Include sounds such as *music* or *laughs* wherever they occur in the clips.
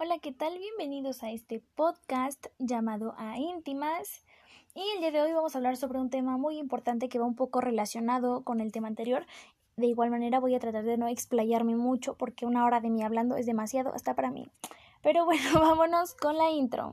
Hola, ¿qué tal? Bienvenidos a este podcast llamado A Íntimas. Y el día de hoy vamos a hablar sobre un tema muy importante que va un poco relacionado con el tema anterior. De igual manera voy a tratar de no explayarme mucho porque una hora de mí hablando es demasiado hasta para mí. Pero bueno, *laughs* vámonos con la intro.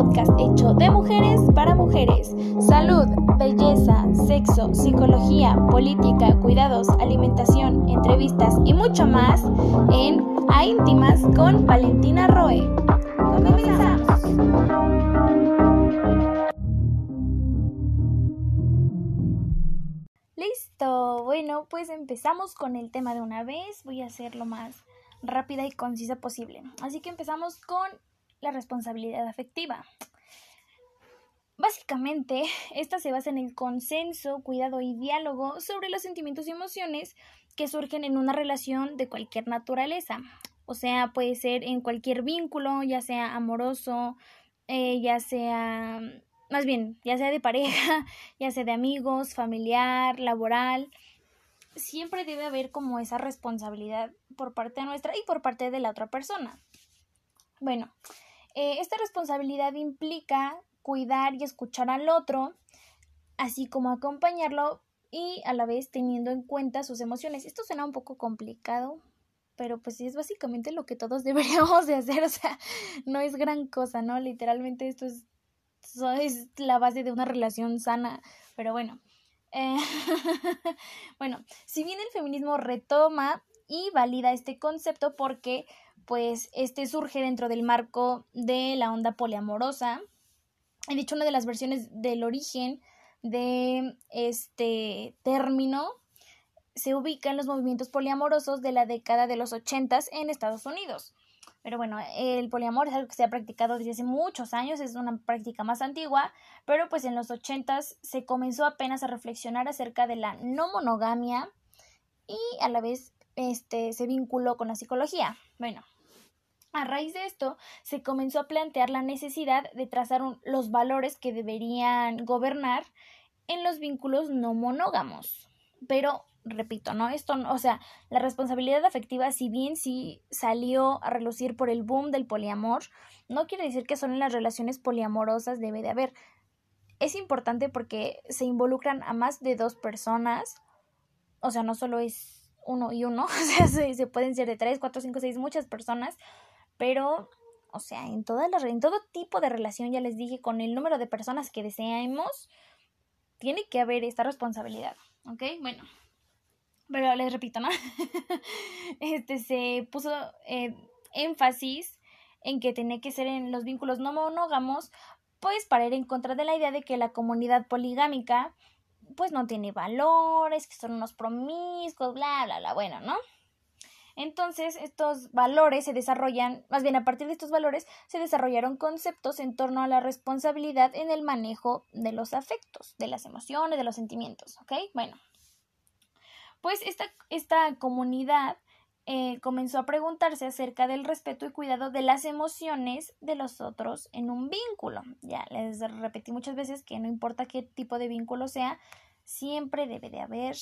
Podcast hecho de mujeres para mujeres. Salud, belleza, sexo, psicología, política, cuidados, alimentación, entrevistas y mucho más en A Íntimas con Valentina Roe. Comenzamos. Listo. Bueno, pues empezamos con el tema de una vez. Voy a hacer lo más rápida y concisa posible. Así que empezamos con la responsabilidad afectiva. Básicamente, esta se basa en el consenso, cuidado y diálogo sobre los sentimientos y emociones que surgen en una relación de cualquier naturaleza. O sea, puede ser en cualquier vínculo, ya sea amoroso, eh, ya sea, más bien, ya sea de pareja, *laughs* ya sea de amigos, familiar, laboral. Siempre debe haber como esa responsabilidad por parte nuestra y por parte de la otra persona. Bueno, eh, esta responsabilidad implica cuidar y escuchar al otro, así como acompañarlo y a la vez teniendo en cuenta sus emociones. Esto suena un poco complicado, pero pues es básicamente lo que todos *laughs* deberíamos de hacer, o sea, no es gran cosa, ¿no? Literalmente esto es, es la base de una relación sana, pero bueno. Eh, *laughs* bueno, si bien el feminismo retoma y valida este concepto porque pues este surge dentro del marco de la onda poliamorosa. He dicho una de las versiones del origen de este término se ubica en los movimientos poliamorosos de la década de los ochentas en Estados Unidos. Pero bueno, el poliamor es algo que se ha practicado desde hace muchos años, es una práctica más antigua, pero pues en los ochentas se comenzó apenas a reflexionar acerca de la no monogamia y a la vez este se vinculó con la psicología. Bueno, a raíz de esto, se comenzó a plantear la necesidad de trazar los valores que deberían gobernar en los vínculos no monógamos. Pero, repito, ¿no? Esto, o sea, la responsabilidad afectiva, si bien sí salió a relucir por el boom del poliamor, no quiere decir que solo en las relaciones poliamorosas debe de haber. Es importante porque se involucran a más de dos personas, o sea, no solo es uno y uno, *laughs* o sea, se, pueden ser de tres, cuatro, cinco, seis, muchas personas pero, o sea, en, todas las, en todo tipo de relación, ya les dije, con el número de personas que deseamos, tiene que haber esta responsabilidad, ¿ok? Bueno, pero les repito, ¿no? *laughs* este se puso eh, énfasis en que tenía que ser en los vínculos no monógamos, pues para ir en contra de la idea de que la comunidad poligámica pues no tiene valores, que son unos promiscuos, bla, bla, bla, bueno, ¿no? Entonces, estos valores se desarrollan, más bien a partir de estos valores, se desarrollaron conceptos en torno a la responsabilidad en el manejo de los afectos, de las emociones, de los sentimientos, ¿ok? Bueno, pues esta, esta comunidad eh, comenzó a preguntarse acerca del respeto y cuidado de las emociones de los otros en un vínculo. Ya les repetí muchas veces que no importa qué tipo de vínculo sea, siempre debe de haber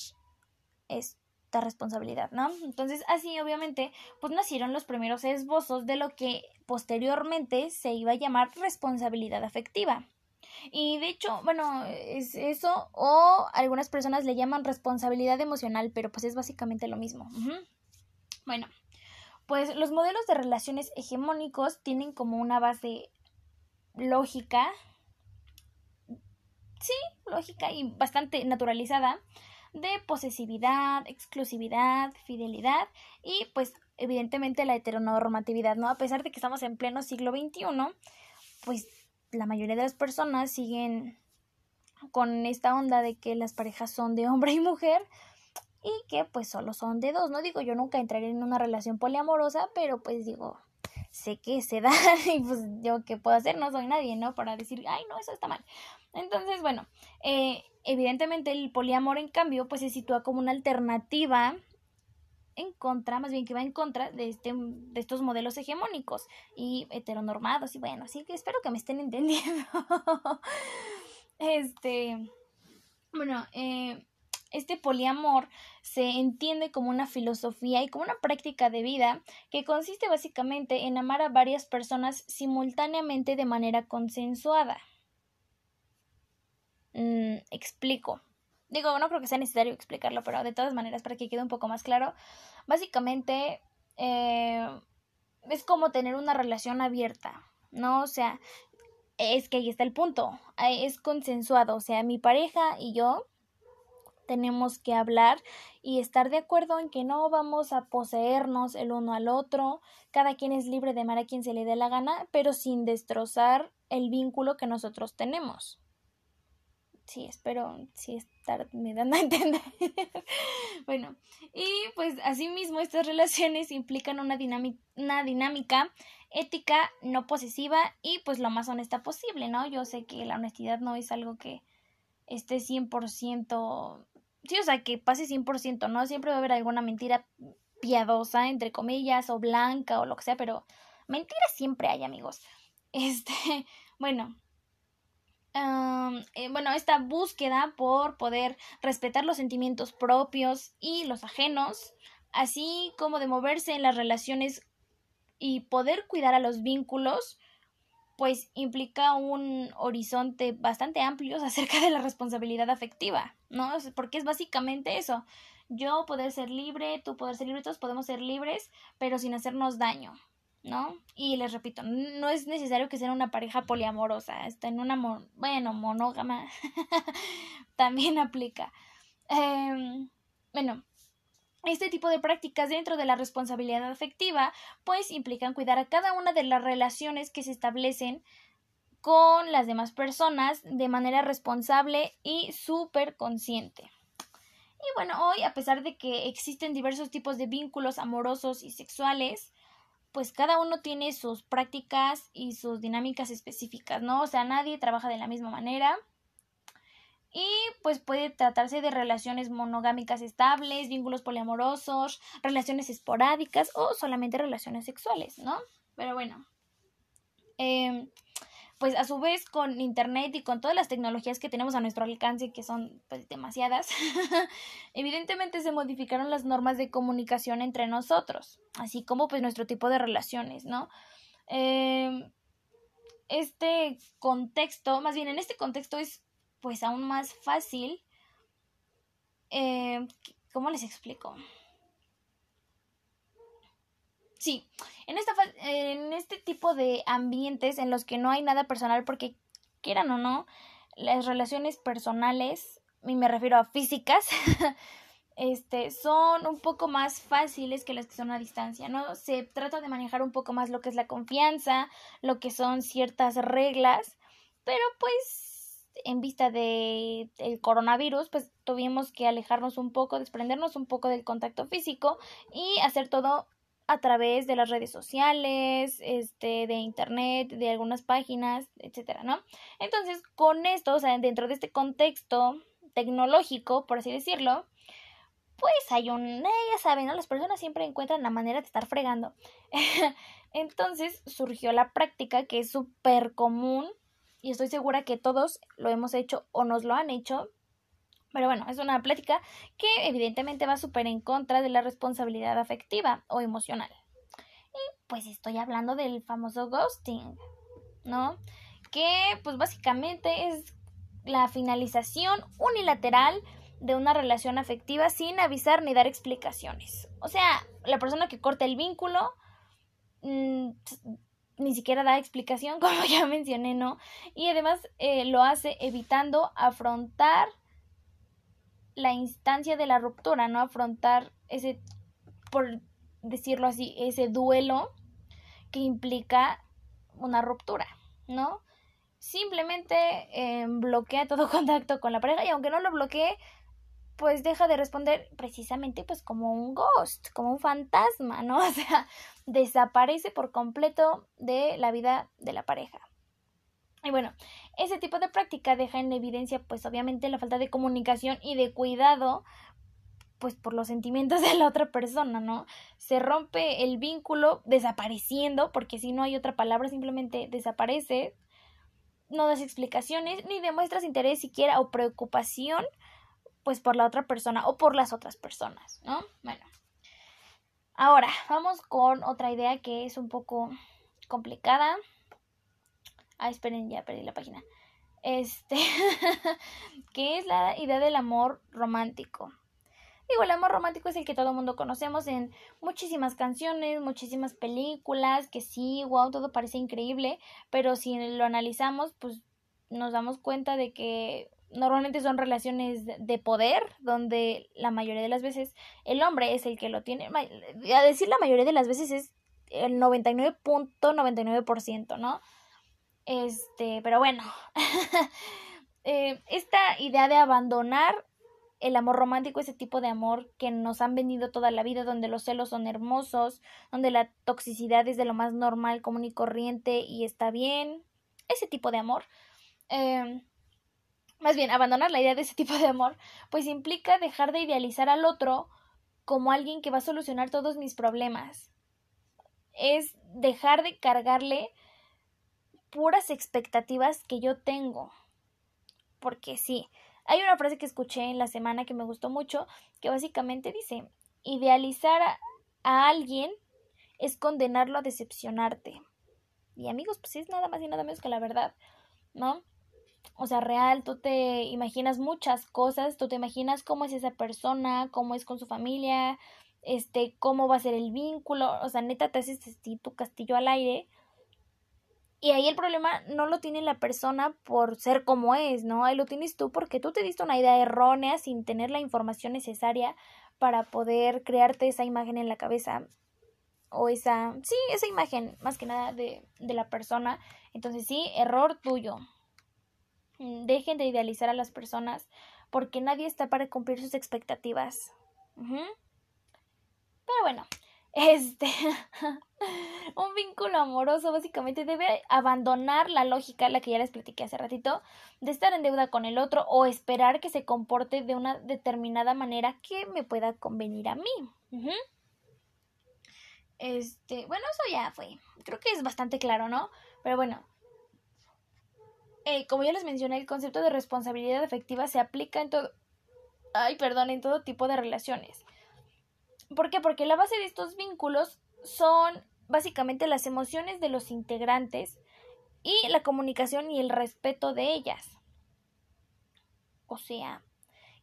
esto responsabilidad, ¿no? Entonces, así obviamente, pues nacieron los primeros esbozos de lo que posteriormente se iba a llamar responsabilidad afectiva. Y de hecho, bueno, es eso o algunas personas le llaman responsabilidad emocional, pero pues es básicamente lo mismo. Bueno, pues los modelos de relaciones hegemónicos tienen como una base lógica, sí, lógica y bastante naturalizada, de posesividad, exclusividad, fidelidad y pues evidentemente la heteronormatividad, ¿no? A pesar de que estamos en pleno siglo XXI, pues la mayoría de las personas siguen con esta onda de que las parejas son de hombre y mujer y que pues solo son de dos, no digo yo nunca entraré en una relación poliamorosa, pero pues digo, sé que se da *laughs* y pues yo qué puedo hacer, no soy nadie, ¿no? Para decir, ay, no, eso está mal. Entonces, bueno, eh, evidentemente el poliamor, en cambio, pues se sitúa como una alternativa en contra, más bien que va en contra de, este, de estos modelos hegemónicos y heteronormados y bueno, así que espero que me estén *laughs* entendiendo. este, bueno, eh, este poliamor se entiende como una filosofía y como una práctica de vida que consiste básicamente en amar a varias personas simultáneamente de manera consensuada. Mm, explico. Digo, no creo que sea necesario explicarlo, pero de todas maneras, para que quede un poco más claro, básicamente eh, es como tener una relación abierta, ¿no? O sea, es que ahí está el punto, es consensuado, o sea, mi pareja y yo tenemos que hablar y estar de acuerdo en que no vamos a poseernos el uno al otro, cada quien es libre de amar a quien se le dé la gana, pero sin destrozar el vínculo que nosotros tenemos sí, espero sí estar me dando a *laughs* entender. bueno, y pues asimismo estas relaciones implican una, una dinámica ética no posesiva y pues lo más honesta posible, ¿no? Yo sé que la honestidad no es algo que esté 100%, sí, o sea, que pase 100%, ¿no? Siempre va a haber alguna mentira piadosa, entre comillas, o blanca o lo que sea, pero mentiras siempre hay, amigos. *laughs* Este, bueno, eh, bueno, esta búsqueda por poder respetar los sentimientos propios y los ajenos, así como de moverse en las relaciones y poder cuidar a los vínculos, pues implica un horizonte bastante amplio *laughs* acerca de la responsabilidad afectiva, ¿no? Porque es básicamente eso. Yo poder ser libre, tú poder ser libre, todos podemos ser libres, pero sin hacernos daño, ¿no? Y les repito, no es necesario que sea una pareja poliamorosa, está en una, bueno, monógama, *laughs* también aplica. Em, bueno, este tipo de prácticas dentro de la responsabilidad afectiva, pues implican cuidar a cada una de las relaciones que se establecen con las demás personas de manera responsable y súper consciente. Y bueno, hoy, a pesar de que existen diversos tipos de vínculos amorosos y sexuales, pues cada uno tiene sus prácticas y sus dinámicas específicas, ¿no? O sea, nadie trabaja de la misma manera. Y pues puede tratarse de relaciones monogámicas estables, vínculos poliamorosos, relaciones esporádicas o solamente relaciones sexuales, ¿no? Pero bueno. Eh, pues a su vez con internet y con todas las tecnologías que tenemos a nuestro alcance, que son pues demasiadas, *laughs* evidentemente se modificaron las normas de comunicación entre nosotros, así como pues nuestro tipo de relaciones, ¿no? Em, este contexto, más bien en este contexto es pues aún más fácil, eh, ¿cómo les explico? Sí, en, esta, en este tipo de ambientes en los que no hay nada personal, porque quieran o no, las relaciones personales, y me refiero a físicas, *laughs* este, son un poco más fáciles que las que son a distancia, ¿no? Se trata de manejar un poco más lo que es la confianza, lo que son ciertas reglas, pero pues en vista de el coronavirus, pues tuvimos que alejarnos un poco, desprendernos un poco del contacto físico y hacer todo a través de las redes sociales, este, de internet, de algunas páginas, etcétera, ¿no? Entonces, con esto, o sea, dentro de este contexto tecnológico, por así decirlo, pues hay un, eh, ya saben, ¿no? Las personas siempre encuentran la manera de estar fregando. *laughs* Entonces surgió la práctica que es súper común y estoy segura que todos lo hemos hecho o nos lo han hecho pero bueno, es una plática que evidentemente va súper en contra de la responsabilidad afectiva o emocional. Y pues estoy hablando del famoso ghosting, ¿no? Que pues básicamente es la finalización unilateral de una relación afectiva sin avisar ni dar explicaciones. O sea, la persona que corta el vínculo mm, ni siquiera da explicación, *laughs* como ya mencioné, ¿no? Y además eh, lo hace evitando afrontar la instancia de la ruptura, ¿no? Afrontar ese, por decirlo así, ese duelo que implica una ruptura, ¿no? Simplemente eh, bloquea todo *laughs* contacto con la pareja y aunque no lo bloquee, pues deja de responder precisamente pues como un ghost, como un fantasma, ¿no? *laughs* O sea, desaparece por completo de la vida de la pareja. Y bueno, ese tipo de práctica deja en evidencia, pues obviamente, la falta de comunicación y de cuidado pues por los sentimientos *laughs* de la otra persona, ¿no? Se rompe el vínculo desapareciendo, porque si no hay otra palabra, simplemente desaparece, no das explicaciones, ni demuestras interés siquiera o preocupación, pues por la otra persona o por las otras personas, ¿no? Bueno. Ahora, vamos con otra idea que es un poco complicada. Ah, esperen, ya perdí la página. Este, *laughs* que es la idea del amor romántico. Digo, el amor romántico es el que todo el mundo conocemos en muchísimas canciones, muchísimas películas, que sí, wow, todo parece increíble, pero si lo analizamos, pues nos damos cuenta de que normalmente son relaciones de poder, donde la mayoría de las veces el hombre es el que lo tiene. A decir la mayoría de las veces es el 99.99%, ¿no? Este, pero bueno, *laughs* eh, esta idea de abandonar el amor romántico, ese tipo de amor que nos han vendido toda la vida, donde los celos son hermosos, donde la toxicidad es de lo más normal, común y corriente y está bien, ese tipo de amor. Eh, más bien, abandonar la idea de ese *laughs* tipo de amor, pues implica dejar de idealizar al otro como alguien que va a solucionar todos mis problemas. Es dejar de cargarle puras expectativas que yo tengo. Porque sí, hay una frase que escuché en la semana que me gustó mucho, que básicamente dice, idealizar a, alguien es condenarlo a decepcionarte. Y amigos, pues es nada más y nada menos que la verdad, ¿no? O sea, real, tú te imaginas muchas cosas, tú te imaginas cómo es esa persona, cómo es con su familia, este, cómo va a ser el vínculo, o sea, neta te haces tu castillo al aire y ahí el problema no lo tiene la persona por ser como es, ¿no? Ahí lo tienes tú porque tú te diste una idea errónea sin tener la información necesaria para poder crearte esa imagen en la cabeza o esa, sí, esa imagen más que nada de, de la persona. Entonces sí, error tuyo. Mm, dejen de idealizar a las personas porque nadie está para cumplir sus expectativas. Pero bueno, este, *laughs* un vínculo amoroso básicamente debe abandonar la lógica, la que ya les platiqué hace ratito, de estar en deuda con el otro o esperar que se comporte de una determinada manera que me pueda convenir a mí. Este, bueno, eso ya fue. Creo que es bastante claro, ¿no? Pero bueno. Eh, como ya les mencioné, el concepto de responsabilidad afectiva se aplica en todo. Ay, perdón, en todo tipo de relaciones. ¿Por qué? Porque la base de estos vínculos son básicamente las emociones de los integrantes y la comunicación y el respeto de ellas. O sea,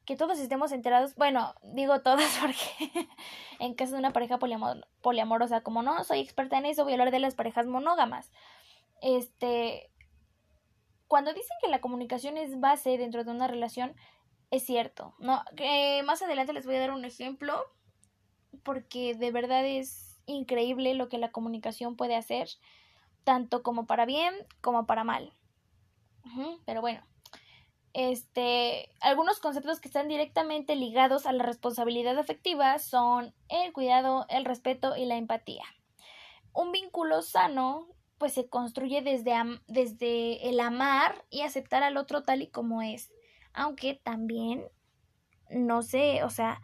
que todos estemos enterados, bueno, digo todas *laughs* porque en caso de una pareja poliamorosa, como no soy experta en eso, voy a hablar de las parejas monógamas. Este, cuando dicen que la comunicación es base dentro de una relación, es cierto, ¿no? Que más adelante les voy a dar un ejemplo porque de verdad es increíble lo que la comunicación puede hacer, tanto como para bien como para mal. pero bueno, este, algunos conceptos que están directamente ligados a la responsabilidad afectiva son el cuidado, el respeto y la empatía. Un vínculo sano pues se construye desde, desde el amar y aceptar al otro tal y como es, aunque también no sé, o sea,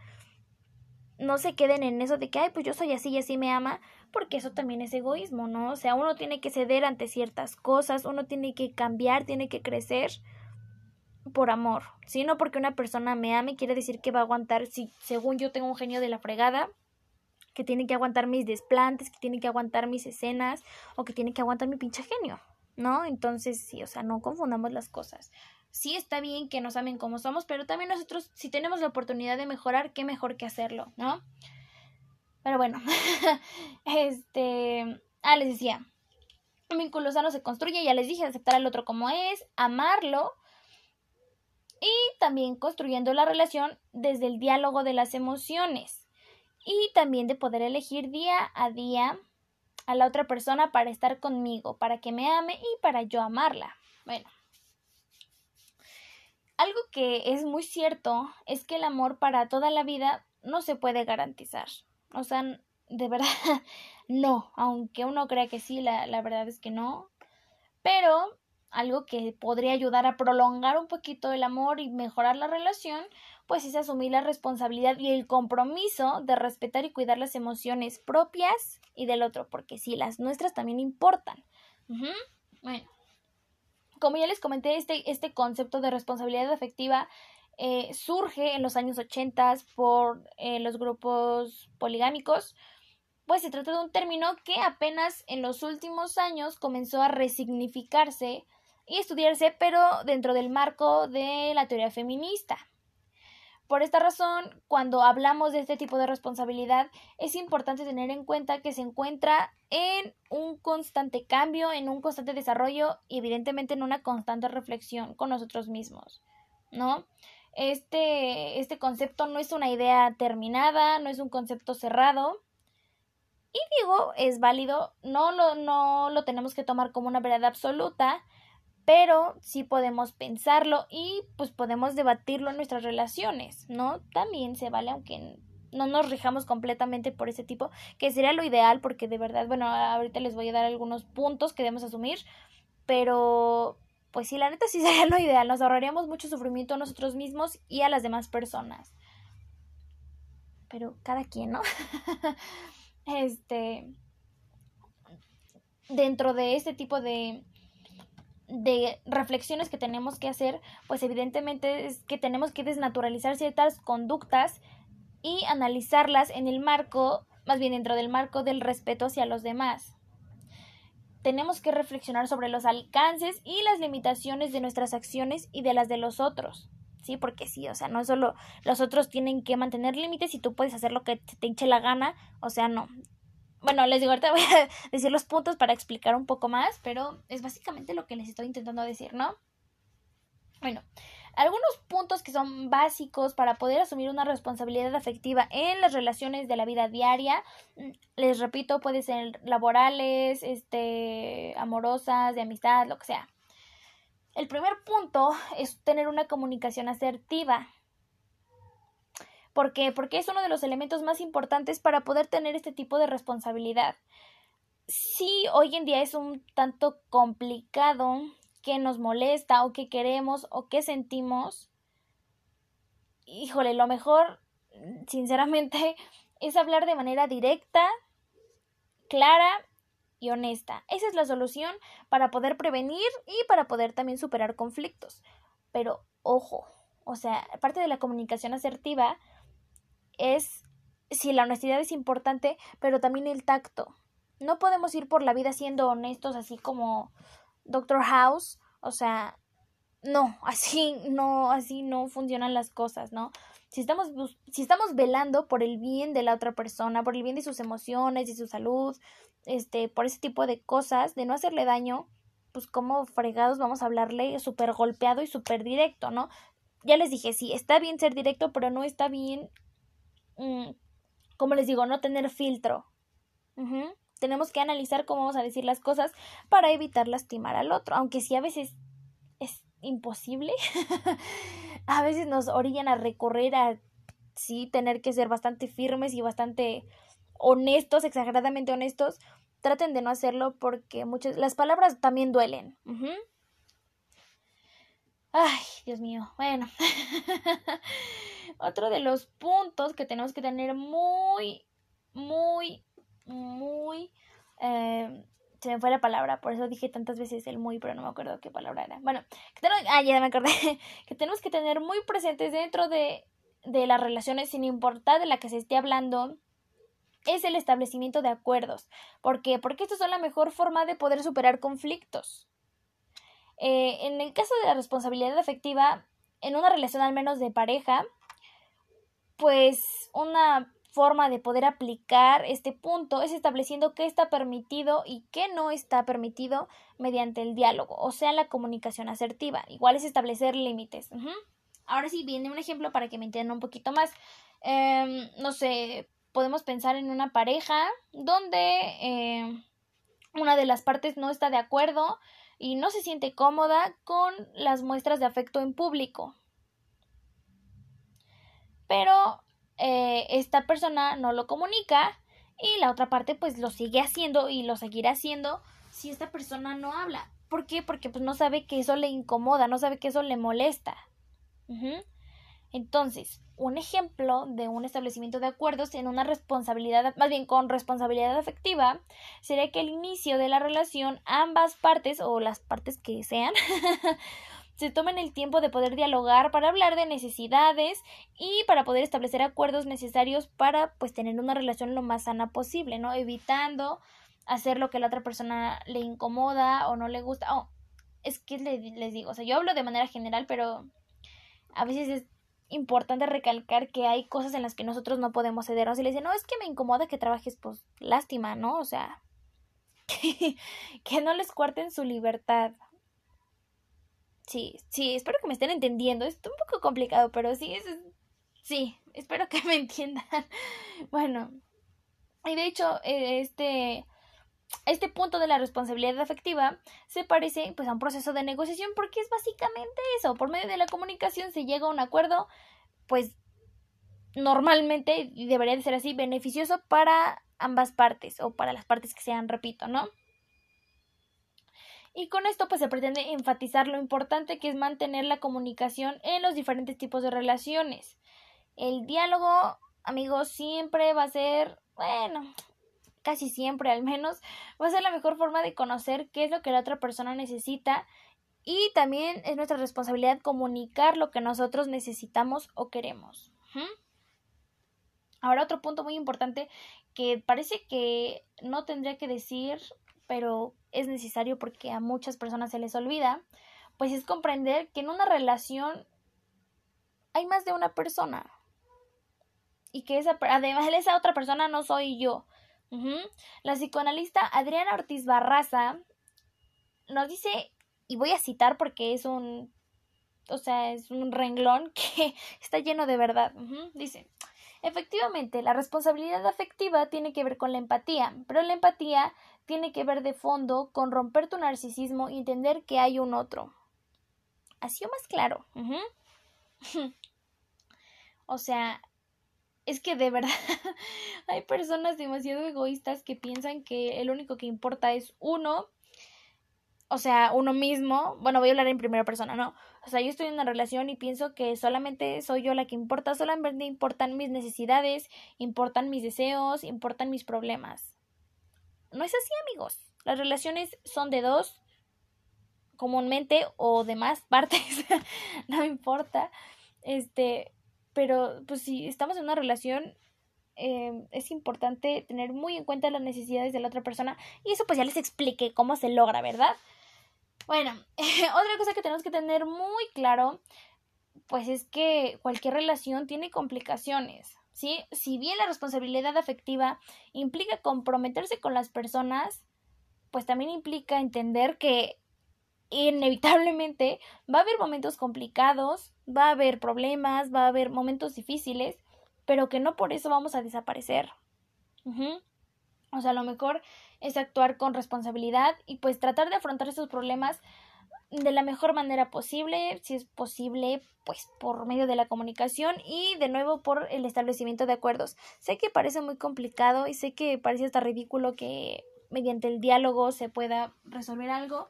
no se queden en eso de que, ay, pues yo soy así y así me ama, porque eso también es egoísmo, ¿no? O sea, uno tiene que ceder ante ciertas cosas, uno tiene que cambiar, tiene que crecer por amor, si no porque una persona me ame quiere decir que va a aguantar, si según yo tengo un genio de la fregada, que tiene que aguantar mis desplantes, que tiene que aguantar mis escenas, o que tiene que aguantar mi pinche genio, ¿no? Entonces, sí, o sea, no confundamos las cosas sí está bien que nos amen como somos, pero también nosotros, si tenemos la oportunidad de mejorar, qué mejor que hacerlo, ¿no? Pero bueno, *laughs* este, ah, les decía, un vínculo sano se construye, ya les dije, aceptar al otro como es, amarlo y también construyendo la relación desde el diálogo de las emociones y también de poder elegir día a día a la otra persona para estar conmigo, para que me ame y para yo amarla. Bueno, algo que es muy cierto es que el amor para toda la vida no se puede garantizar. O sea, de verdad, *laughs* no. Aunque uno crea que sí, la, la verdad es que no. Pero algo que podría ayudar a prolongar un poquito el amor y mejorar la relación, pues es asumir la responsabilidad y el compromiso de respetar y cuidar las emociones propias y del otro, porque sí, las nuestras también importan. Bueno, como ya les comenté, este, este concepto de responsabilidad afectiva eh, surge en los años 80 por eh, los grupos poligámicos, pues se trata de un término que apenas en los últimos años comenzó a resignificarse y estudiarse, pero dentro del marco de la teoría feminista. Por esta razón, cuando hablamos de este tipo de responsabilidad, es importante tener en cuenta que se encuentra en un constante cambio, en un constante desarrollo y evidentemente en una constante reflexión con nosotros mismos, ¿no? Este, este concepto no es una idea terminada, no es un concepto cerrado. Y digo, es válido, no lo, no lo tenemos que tomar como una verdad absoluta, pero sí podemos pensarlo y pues podemos debatirlo en nuestras relaciones, ¿no? También se vale, aunque no nos rijamos completamente por ese tipo, que sería lo ideal, porque de verdad, bueno, ahorita les voy a dar algunos puntos que debemos asumir, pero pues sí, la neta sí *laughs* sería lo ideal, nos ahorraríamos mucho sufrimiento a nosotros mismos y a las demás personas. Pero cada quien, ¿no? *laughs* este, dentro de este tipo de, de reflexiones que tenemos que hacer, pues evidentemente es que tenemos que desnaturalizar ciertas conductas y analizarlas en el marco, más bien dentro del marco del respeto hacia los demás tenemos que reflexionar sobre los alcances y las limitaciones de nuestras acciones y de las de los otros. Sí, porque sí, o sea, no solo los otros tienen que mantener límites y tú puedes hacer lo que te hinche la gana, o sea, no. Bueno, les digo, ahorita voy a *laughs* decir los puntos para explicar un poco más, pero es básicamente lo que les estoy intentando decir, ¿no? Bueno, algunos puntos que son básicos para poder asumir una responsabilidad afectiva en las relaciones de la vida diaria. Mm, les repito, puede ser laborales, este, amorosas, de amistad, lo que sea. El primer punto es tener una comunicación asertiva. ¿Por qué? Porque es uno de los elementos más importantes para poder tener este tipo de responsabilidad. Sí, hoy en día es un tanto complicado qué nos molesta o qué queremos o qué sentimos, híjole, lo mejor, sinceramente, *laughs* es hablar de manera directa, clara y honesta. Esa es la solución para poder prevenir y para poder también superar conflictos. Pero ojo, o sea, parte de la comunicación asertiva es, si la honestidad es importante, pero también el tacto. No podemos ir por la vida siendo honestos así como Doctor House, o sea, no, *laughs* así no, así no funcionan las cosas, ¿no? Si estamos, si estamos velando por el bien de la otra persona, por el bien de sus emociones, y su salud, este, por ese tipo de cosas, de no hacerle daño, pues como fregados vamos a hablarle súper golpeado y súper directo, ¿no? Ya les dije, sí, está bien ser directo, pero no está bien, mm, como les digo, no tener filtro. Tenemos que analizar cómo vamos a decir las cosas para evitar lastimar al otro, aunque sí a veces es imposible. *laughs* a veces nos orillan a recorrer a sí tener que ser bastante firmes y bastante honestos, exageradamente honestos. Traten de no hacerlo porque muchas las palabras también duelen. Ay, Dios mío. Bueno. *laughs* Otro de los puntos que tenemos que tener muy, muy, muy... Eh, se me fue la palabra, por eso dije tantas veces el muy, pero no me acuerdo qué palabra era. Bueno, que tenemos, ah, ya me acordé, *laughs* que tenemos que tener muy presentes dentro de, de las relaciones, sin importar de la que se esté hablando, es el establecimiento de acuerdos. ¿Por qué? Porque esto es la mejor forma de poder superar conflictos. Eh, en el caso de la responsabilidad afectiva, en una relación al menos de pareja, pues una forma de poder aplicar este punto es estableciendo qué está permitido y qué no está permitido mediante el diálogo, o sea, la comunicación asertiva. Igual es establecer límites. Ahora sí, viene un ejemplo para que me entiendan un poquito más. Em, no sé, podemos pensar en una pareja donde em, una de las partes no está de acuerdo y no se siente cómoda con las muestras de afecto en público. Pero eh, esta persona no lo comunica y la otra parte pues lo sigue haciendo y lo seguirá haciendo si esta persona no habla. ¿Por qué? Porque pues no sabe que eso le incomoda, no sabe que eso le molesta. Entonces, un ejemplo de un establecimiento de acuerdos en una responsabilidad, más bien con responsabilidad afectiva, sería que al inicio de la relación ambas partes o las partes que sean *laughs* se tomen el tiempo de poder dialogar para hablar de necesidades y para poder establecer acuerdos necesarios para pues tener una relación lo más sana posible, ¿no? Evitando hacer lo que la otra persona le incomoda o no le gusta. Oh, es que les digo, o sea, yo hablo de manera general, pero a veces es importante recalcar que hay cosas en las que nosotros no podemos ceder. O si le dicen, no, es que me incomoda que trabajes, pues lástima, ¿no? O sea, *laughs* que, no les cuarten su libertad. Sí, sí, espero que me estén entendiendo. Es un poco complicado, pero sí, es, sí, espero que *laughs* me entiendan. Bueno, y de hecho, eh, este, este punto de la responsabilidad afectiva se parece pues a un proceso de negociación porque es básicamente eso, por medio de la comunicación se llega a un acuerdo pues normalmente y debería de ser así beneficioso para ambas partes o para las partes que sean, repito, ¿no? Y con esto pues se pretende enfatizar lo importante que es mantener la comunicación en los diferentes tipos de relaciones. El diálogo, amigos, siempre va a ser, bueno, casi siempre al menos, va a ser la mejor forma de conocer qué es lo que la otra persona necesita y también es nuestra responsabilidad comunicar lo que nosotros necesitamos o queremos. Ahora otro punto muy importante que parece que no tendría que decir, pero es necesario porque a muchas personas se les olvida, pues es comprender que en una relación hay más de una persona y que esa, además esa otra persona no soy yo, la psicoanalista Adriana Ortiz Barraza nos dice, y voy a citar porque es un, o sea, es un renglón *laughs* que está lleno de verdad. Dice, efectivamente, la responsabilidad afectiva tiene que ver con la empatía, pero la empatía tiene que ver de fondo con romper tu narcisismo y entender que hay un otro. Así o más claro. *laughs* o sea, es que de verdad *laughs* hay personas demasiado egoístas que piensan que el único que importa es uno, o sea, uno mismo. Bueno, voy a hablar en primera persona, ¿no? O sea, yo estoy en una relación y pienso que solamente soy yo la que importa, solamente importan mis necesidades, importan mis deseos, importan mis problemas. No es así, amigos. Las relaciones son de dos, comúnmente, o de más *laughs* partes, no importa. Este, pero pues si estamos en una relación em, es importante tener muy en cuenta las necesidades de la otra persona y eso pues ya les expliqué cómo se logra, ¿verdad? Bueno, *laughs* otra cosa que tenemos que tener muy claro pues es que cualquier relación tiene complicaciones, ¿sí? Si bien la responsabilidad afectiva implica comprometerse con las personas, pues también implica entender que inevitablemente va a haber momentos complicados, va a haber problemas, va a haber momentos difíciles, pero que no por eso vamos a desaparecer. O sea, lo mejor es actuar con responsabilidad y pues tratar de afrontar esos problemas de la mejor manera posible, si es posible, pues por medio de la comunicación y de nuevo por el establecimiento de acuerdos. Sé que parece muy complicado y sé que parece hasta ridículo que mediante el diálogo se pueda resolver algo,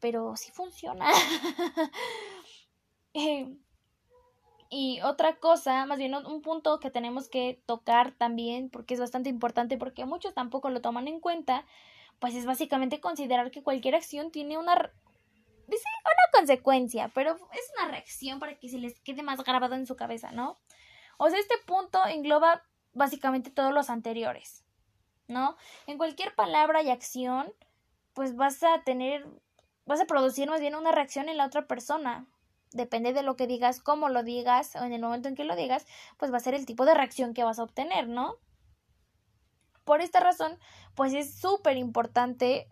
pero sí funciona. *laughs* Eh, y otra cosa, más bien un punto que tenemos que tocar también, porque es bastante importante, porque muchos tampoco lo toman en cuenta, pues es básicamente considerar que cualquier acción tiene una, dice, una consecuencia, pero es una reacción para que se les quede más grabado en su cabeza, ¿no? O sea, este punto engloba básicamente todos los anteriores, ¿no? En cualquier palabra y acción, pues vas a tener vas a producir más bien una reacción en la otra persona. Depende de lo que digas, cómo lo digas, o en el momento en que lo digas, pues va a ser el tipo de reacción que vas a obtener, ¿no? Por esta razón, pues es súper importante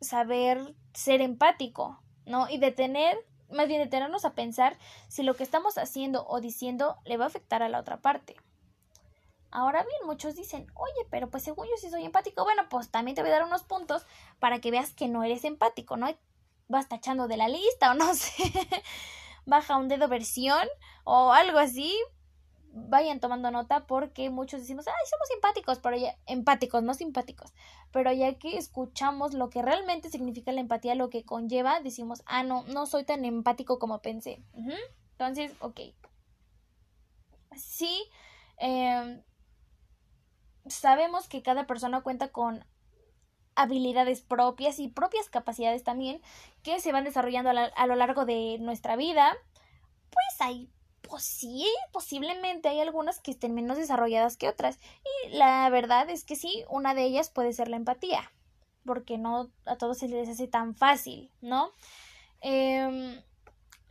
saber ser empático, ¿no? Y detener, más bien detenernos a pensar si lo que estamos haciendo o diciendo le va a afectar a la otra parte. Ahora bien, muchos dicen, oye, pero pues según yo sí soy empático. Bueno, pues también te voy a dar unos puntos para que veas que no eres empático, ¿no? Vas tachando de la lista o no *laughs* sé, baja un dedo versión o algo así, vayan tomando nota porque muchos decimos, ay, somos simpáticos, pero ya, empáticos, no simpáticos, pero ya que escuchamos lo que realmente significa la empatía, lo que conlleva, decimos, ah, no, no soy tan empático como pensé. Entonces, ok. Sí, em, sabemos que cada persona cuenta con habilidades propias y propias capacidades también que se van desarrollando a, lo largo de nuestra vida, pues hay pues sí, posiblemente hay algunas que estén menos desarrolladas que otras. Y la verdad es que sí, una de ellas puede ser la empatía, porque no a todos se les hace tan fácil, ¿no? Em,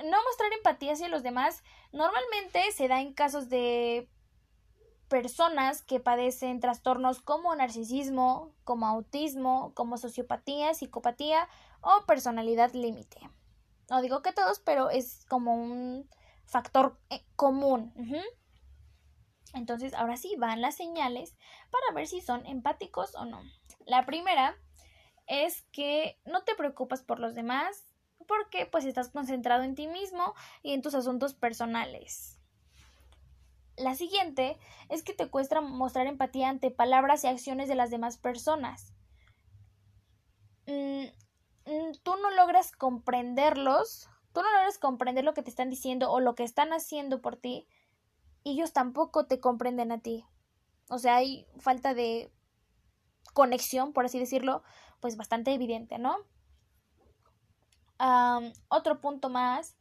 no mostrar empatía hacia los demás normalmente se da en casos de personas que padecen trastornos como narcisismo, como autismo, como sociopatía, psicopatía o personalidad límite. No digo que todos, pero es como un factor eh, común. Entonces, ahora sí van las señales para ver si son empáticos o no. La primera es que no te preocupas por los demás porque pues estás concentrado en ti mismo y en tus asuntos personales. La siguiente es que te cuesta mostrar empatía ante palabras y acciones de las demás personas. Mm, mm, tú no logras comprenderlos, tú no logras comprender lo que te están diciendo o lo que están haciendo por ti y ellos tampoco te comprenden a ti. O sea, hay falta de conexión, por así decirlo, pues bastante evidente, ¿no? otro punto más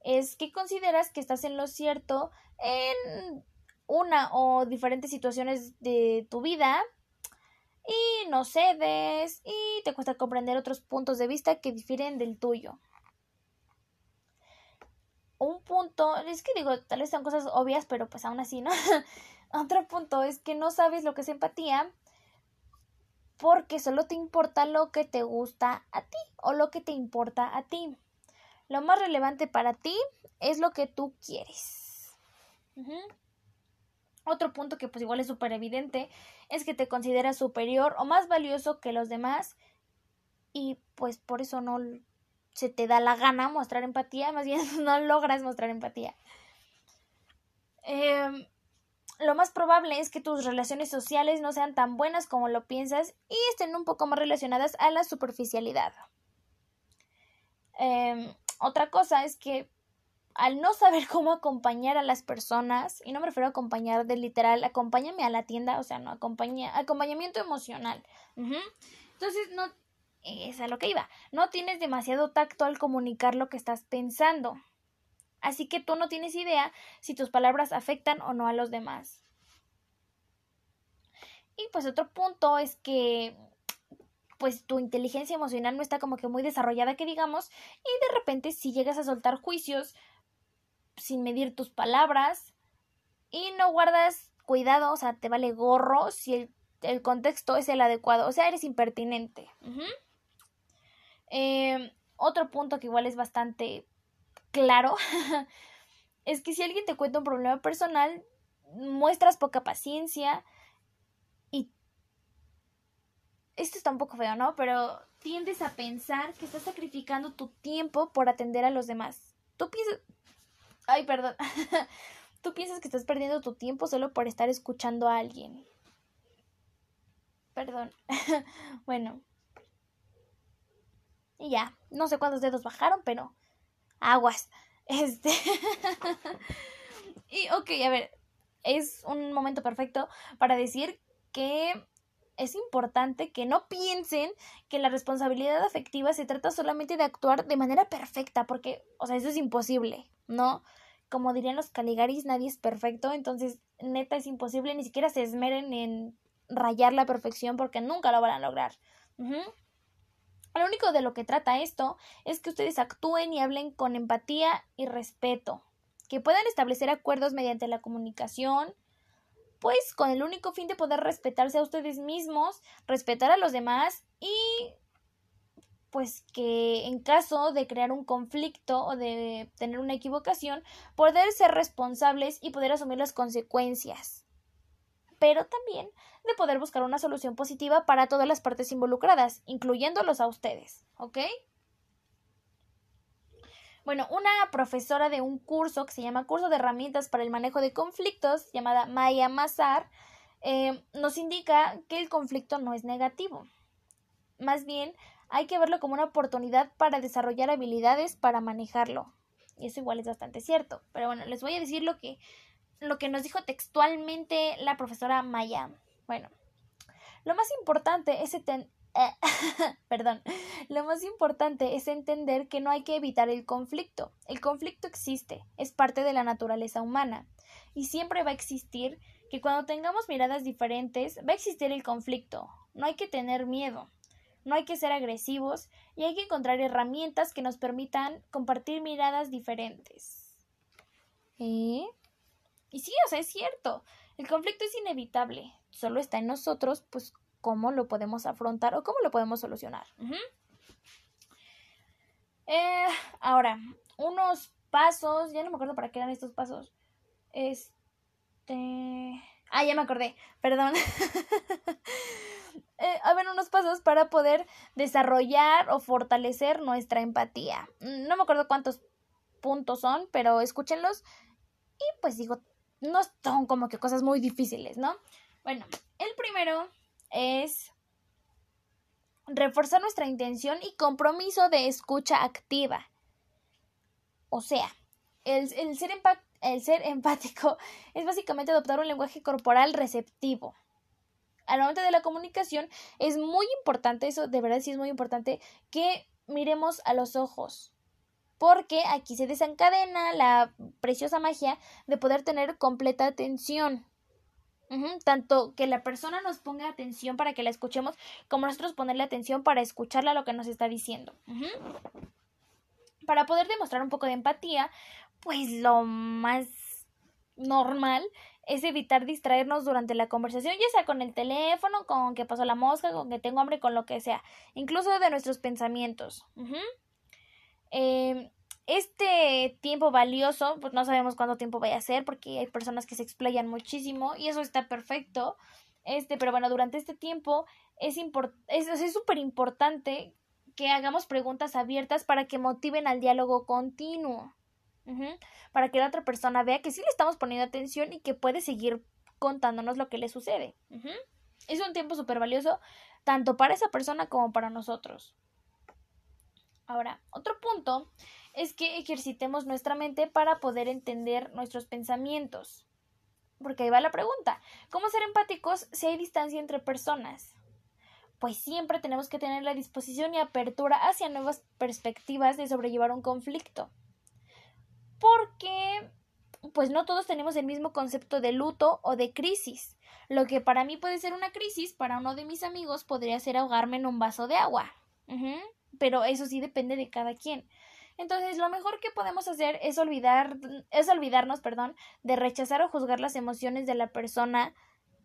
es que consideras que estás en lo cierto en una o diferentes situaciones de tu vida y no cedes y te cuesta comprender otros puntos de vista que difieren del tuyo. Un punto, es que digo, tal vez sean cosas obvias, pero pues aún así, ¿no? *laughs* Otro punto es que no sabes lo que es empatía porque solo te importa lo que te gusta a ti o lo que te importa a ti. Lo más relevante para ti es lo que tú quieres. Otro punto que pues igual es súper evidente es que te consideras superior o más valioso que los demás y pues por eso no se te da la gana mostrar empatía, más bien *laughs* no logras mostrar empatía. Em, lo más probable es que tus relaciones sociales no sean tan buenas como lo piensas y estén un poco más relacionadas a la superficialidad. Eh, otra cosa es que al no saber *laughs* cómo acompañar a las personas, y no me refiero a acompañar de literal, acompáñame a la tienda, o sea, no, acompaña, acompañamiento emocional. Entonces, no, es a lo que iba, no tienes demasiado tacto al comunicar lo que estás pensando. Así que tú no tienes idea si tus palabras afectan o no a los demás. Y pues otro punto es que pues tu inteligencia emocional no está como que muy desarrollada que digamos y de repente si llegas a soltar juicios sin medir tus palabras y no guardas cuidado, o sea, te vale gorro si el, contexto es el adecuado, o sea, eres impertinente. Em, otro punto que igual es bastante claro *laughs* es que si alguien te cuenta un problema personal, muestras poca paciencia, esto está un poco feo, ¿no? Pero tiendes a pensar que estás sacrificando tu tiempo por atender a los demás. Tú piensas... Ay, perdón. *laughs* Tú piensas que estás perdiendo tu tiempo solo por estar escuchando a alguien. Perdón. *laughs* bueno. Y ya. No sé cuántos dedos bajaron, pero... Aguas. *laughs* Este... y ok, a ver. Es un momento perfecto para decir que es importante que no piensen que la responsabilidad afectiva se trata solamente de actuar de manera perfecta, porque, o sea, eso es imposible, ¿no? Como dirían los Caligaris, nadie es perfecto, entonces, neta, es imposible, ni siquiera se esmeren en rayar la perfección porque nunca lo van a lograr. Lo único de lo que trata esto es que ustedes actúen y hablen con empatía y respeto, que puedan establecer acuerdos mediante la comunicación, pues con el único fin de poder respetarse a ustedes mismos, respetar a los demás y pues que en caso de crear un conflicto o de tener una equivocación, poder ser responsables y poder asumir las consecuencias. Pero también de poder buscar una solución positiva para todas las partes involucradas, incluyéndolos a ustedes, ¿ok? Bueno, una profesora de un curso que se llama Curso de Herramientas para el Manejo de Conflictos, llamada Maya Mazar, eh, nos indica que el conflicto no es negativo. Más bien, hay que verlo como una oportunidad para desarrollar habilidades para manejarlo. Y eso igual es bastante cierto. Pero bueno, les voy a decir lo que, lo que nos dijo textualmente la profesora Maya. Bueno, lo más importante es *laughs* perdón, lo más importante es entender que no hay que evitar el conflicto. El conflicto existe, es parte de la naturaleza humana y siempre va a existir que cuando tengamos miradas diferentes va a existir el conflicto. No hay que tener miedo, no hay que ser agresivos y hay que encontrar herramientas que nos permitan compartir miradas diferentes. ¿Eh? Y sí, o sea, es cierto. El conflicto es inevitable. Solo está en nosotros, pues, cómo lo podemos afrontar o cómo lo podemos solucionar. Eh, ahora, unos pasos, ya no me acuerdo para qué eran estos pasos. Este... Ah, ya me acordé, perdón. *laughs* eh, a ver, unos pasos para poder desarrollar o fortalecer nuestra empatía. No me acuerdo cuántos puntos son, pero escúchenlos. Y pues digo, no son como que cosas muy difíciles, ¿no? Bueno, el primero es reforzar nuestra intención y compromiso de escucha activa. O sea, el, ser el ser *laughs* empático es básicamente adoptar un lenguaje corporal receptivo. Al momento de la comunicación es muy importante, eso de verdad sí es muy importante, que miremos a los ojos. Porque aquí se desencadena la preciosa magia de poder tener completa atención tanto que la persona nos ponga atención para que la escuchemos, como nosotros ponerle atención para escucharla lo que nos está diciendo. Para poder demostrar un poco de empatía, pues lo más normal es evitar distraernos durante la conversación, ya sea con el teléfono, con que pasó la mosca, con que tengo hambre, con lo que sea, incluso de nuestros pensamientos. Este tiempo valioso, pues no sabemos cuánto tiempo vaya a ser porque hay personas que se explayan muchísimo y eso está perfecto. Este, pero bueno, durante este tiempo es es súper importante que hagamos preguntas abiertas para que motiven al diálogo continuo. Para que la otra persona vea que sí le estamos poniendo atención y que puede seguir contándonos lo que le sucede. Es un tiempo súper valioso tanto para esa persona como para nosotros. Ahora, otro punto es que ejercitemos nuestra mente para poder entender nuestros pensamientos. Porque ahí va la pregunta, ¿cómo ser empáticos si hay distancia entre personas? Pues siempre tenemos que tener la disposición y apertura hacia nuevas perspectivas de sobrellevar un conflicto. Porque, pues no todos tenemos el mismo concepto de luto o de crisis. Lo que para mí puede ser una crisis, para uno de mis amigos podría ser ahogarme en un vaso de agua. Pero eso sí depende de cada quien. Entonces, lo mejor que podemos hacer es olvidar, es olvidarnos, perdón, de rechazar o juzgar las emociones de la persona,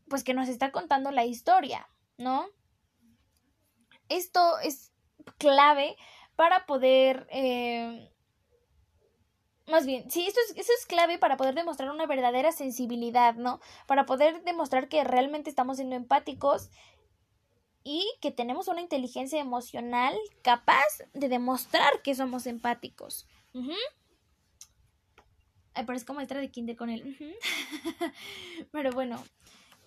pues que nos está contando la historia, ¿no? Esto es clave para poder, eh, más bien, sí, esto es, esto es clave para poder demostrar una verdadera sensibilidad, ¿no? Para poder demostrar que realmente estamos siendo empáticos y que tenemos una inteligencia emocional capaz de demostrar que somos empáticos. Ay, parezco maestra de kinder con él. *laughs* Pero bueno,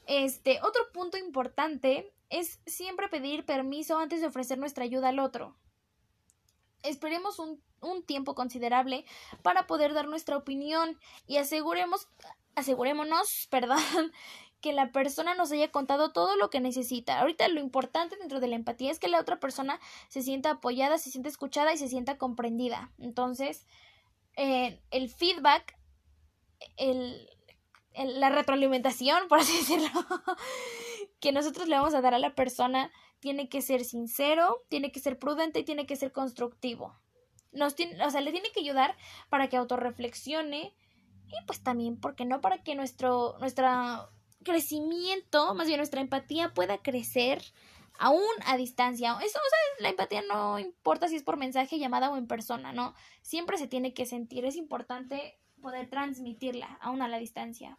este otro punto importante es siempre pedir permiso antes de ofrecer nuestra ayuda al otro. Esperemos un, un tiempo considerable para poder dar nuestra opinión y aseguremos, asegurémonos, *laughs* perdón, que la persona nos haya contado todo lo que necesita. Ahorita lo importante dentro de la empatía es que la otra persona se sienta apoyada, se sienta escuchada y se sienta comprendida. Entonces, eh, el feedback, el, la retroalimentación, *laughs* por así decirlo, que nosotros le vamos a dar a la persona tiene que ser sincero, tiene que ser prudente y tiene que ser constructivo. Nos tiene, o sea, le tiene que ayudar para que autorreflexione y pues también, porque no? Para que nuestro, nuestra crecimiento, más bien nuestra empatía pueda crecer aún a distancia. Eso, o sea, la empatía no importa si es por mensaje, llamada o en persona, ¿no? Siempre se tiene que sentir. Es importante poder transmitirla aún a la distancia.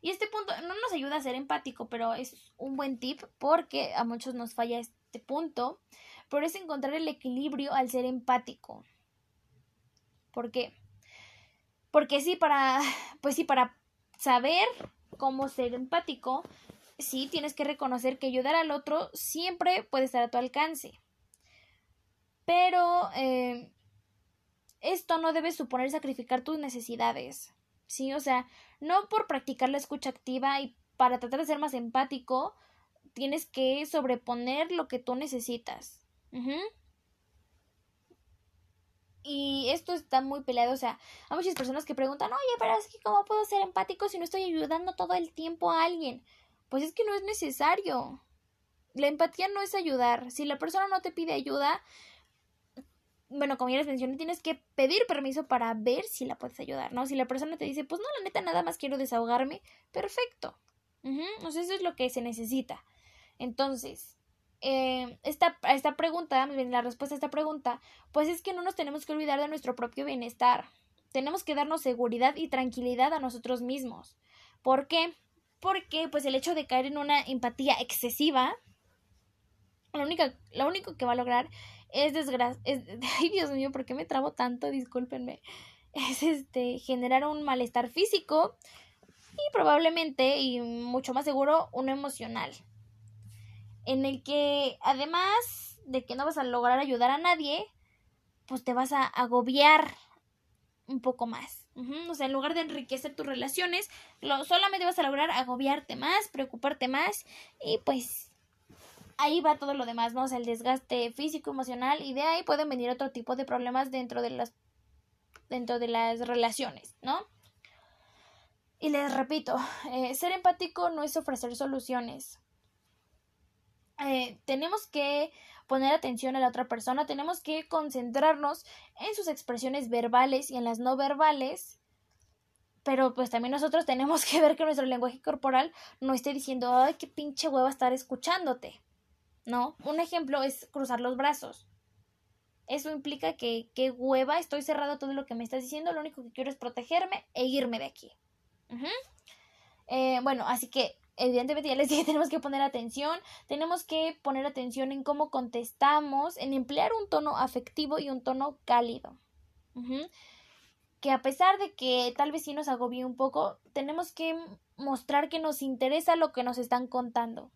Y este punto no nos ayuda a ser empático, pero es un buen tip porque a muchos nos falla este punto, pero es encontrar el equilibrio al ser empático. ¿Por qué? Porque sí, para, pues sí, para saber cómo ser empático, sí tienes que reconocer que ayudar al otro siempre puede estar a tu alcance. Pero eh, esto no debe suponer sacrificar tus necesidades. Sí, o sea, no por practicar la escucha activa y para tratar de ser más empático, tienes que sobreponer lo que tú necesitas. Y esto está muy peleado, o sea, hay muchas personas que preguntan, oye, pero es que ¿cómo puedo ser empático si no estoy ayudando todo el tiempo a alguien? Pues es que no es necesario. La empatía no es ayudar. Si la persona no te pide ayuda, bueno, como ya les mencioné, tienes que pedir permiso para ver si la puedes ayudar, ¿no? Si la persona te dice, pues no, la neta, nada más quiero desahogarme, perfecto. O sea, eso es lo que se necesita. Entonces, eh, esta, esta pregunta, la respuesta a esta pregunta, pues es que no nos tenemos que olvidar de nuestro propio bienestar. Tenemos que darnos seguridad y tranquilidad a nosotros mismos. ¿Por qué? Porque, pues, el hecho de caer en una empatía excesiva, lo único, lo único que va a lograr es desgracia. *laughs* Ay, Dios mío, ¿por qué me trabo tanto? Discúlpenme. Es este generar un malestar físico y probablemente, y mucho más seguro, uno emocional. En el que, además de que no vas a lograr ayudar a nadie, pues te vas a agobiar un poco más. O sea, en lugar de enriquecer tus relaciones, lo, solamente vas a lograr agobiarte más, preocuparte más y pues ahí va todo lo demás, ¿no? O sea, el desgaste físico, emocional y de ahí pueden venir otro tipo de problemas dentro de las dentro de las relaciones, ¿no? Y les repito, eh, ser empático no es ofrecer soluciones. Eh, tenemos que poner atención a la otra persona, tenemos que concentrarnos en sus expresiones verbales y en las no verbales, pero pues también nosotros tenemos que ver que nuestro lenguaje corporal no esté diciendo, ay, qué pinche hueva estar escuchándote. No, un ejemplo es cruzar los brazos. Eso implica que qué hueva, estoy cerrado todo lo que me estás diciendo, lo único que quiero es protegerme e irme de aquí. Eh, bueno, así que evidentemente ya les dije, *laughs* tenemos que poner atención, tenemos que poner atención en cómo contestamos, en emplear un tono afectivo y un tono cálido. Que a pesar de que tal vez sí nos agobie un poco, tenemos que mostrar que nos interesa lo que nos están contando.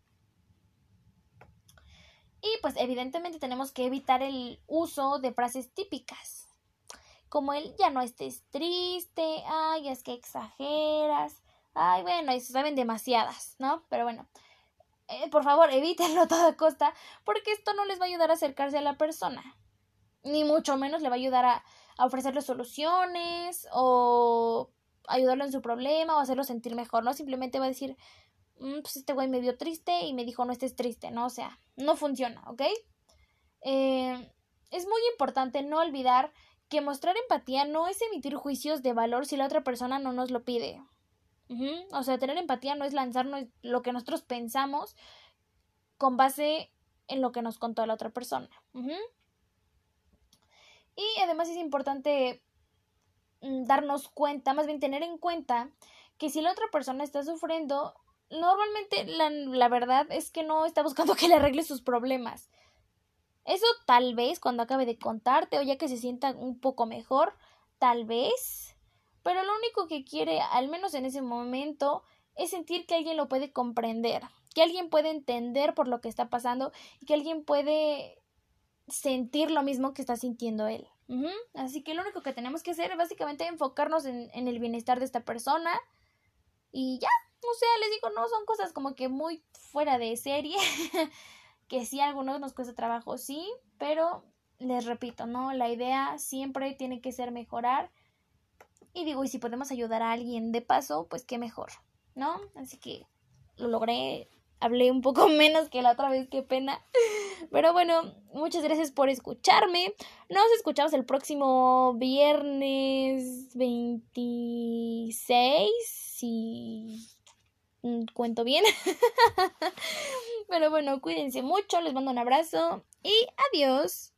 Y pues evidentemente tenemos que evitar el uso de frases típicas como el ya no estés triste, ay, es que exageras, ay, bueno, y se saben demasiadas, ¿no? Pero bueno, eh, por favor, evítenlo a toda costa, porque esto no les va a ayudar a acercarse a la persona, ni mucho menos le va a ayudar a, a ofrecerle soluciones o ayudarlo en su problema o hacerlo sentir mejor, ¿no? Simplemente va a decir, mm, pues este güey me vio triste y me dijo no estés triste, ¿no? O sea, no funciona, ¿ok? Eh, es muy importante no olvidar que mostrar empatía no es emitir juicios de valor si la otra persona no nos lo pide. O sea, tener empatía no es lanzarnos lo que nosotros pensamos con base en lo que nos contó la otra persona. Y además es importante mm, darnos cuenta, más bien tener en cuenta que si la otra persona está sufriendo, normalmente la, la verdad es que no está buscando *laughs* que le arregle sus problemas. Eso tal vez cuando acabe de contarte o ya que se sienta un poco mejor, tal vez. Pero lo único que quiere, al menos en ese momento, es sentir que alguien lo puede comprender, que alguien puede entender por lo que está pasando y que alguien puede sentir lo mismo que está sintiendo él. Así que lo único que tenemos que hacer es básicamente enfocarnos en, en el bienestar de esta persona y ya, o sea, les digo, no son cosas como que muy fuera de serie. *laughs* que sí a algunos nos cuesta trabajo, sí, pero les repito, ¿no? La idea siempre tiene que ser mejorar. Y digo, y si podemos ayudar a alguien de paso, pues qué mejor, ¿no? Así que lo logré, hablé un poco *laughs* menos que la otra vez, qué pena. Pero bueno, muchas gracias por escucharme. Nos escuchamos el próximo viernes 26, si cuento bien. *laughs* Pero bueno, cuídense mucho, les mando un abrazo y adiós.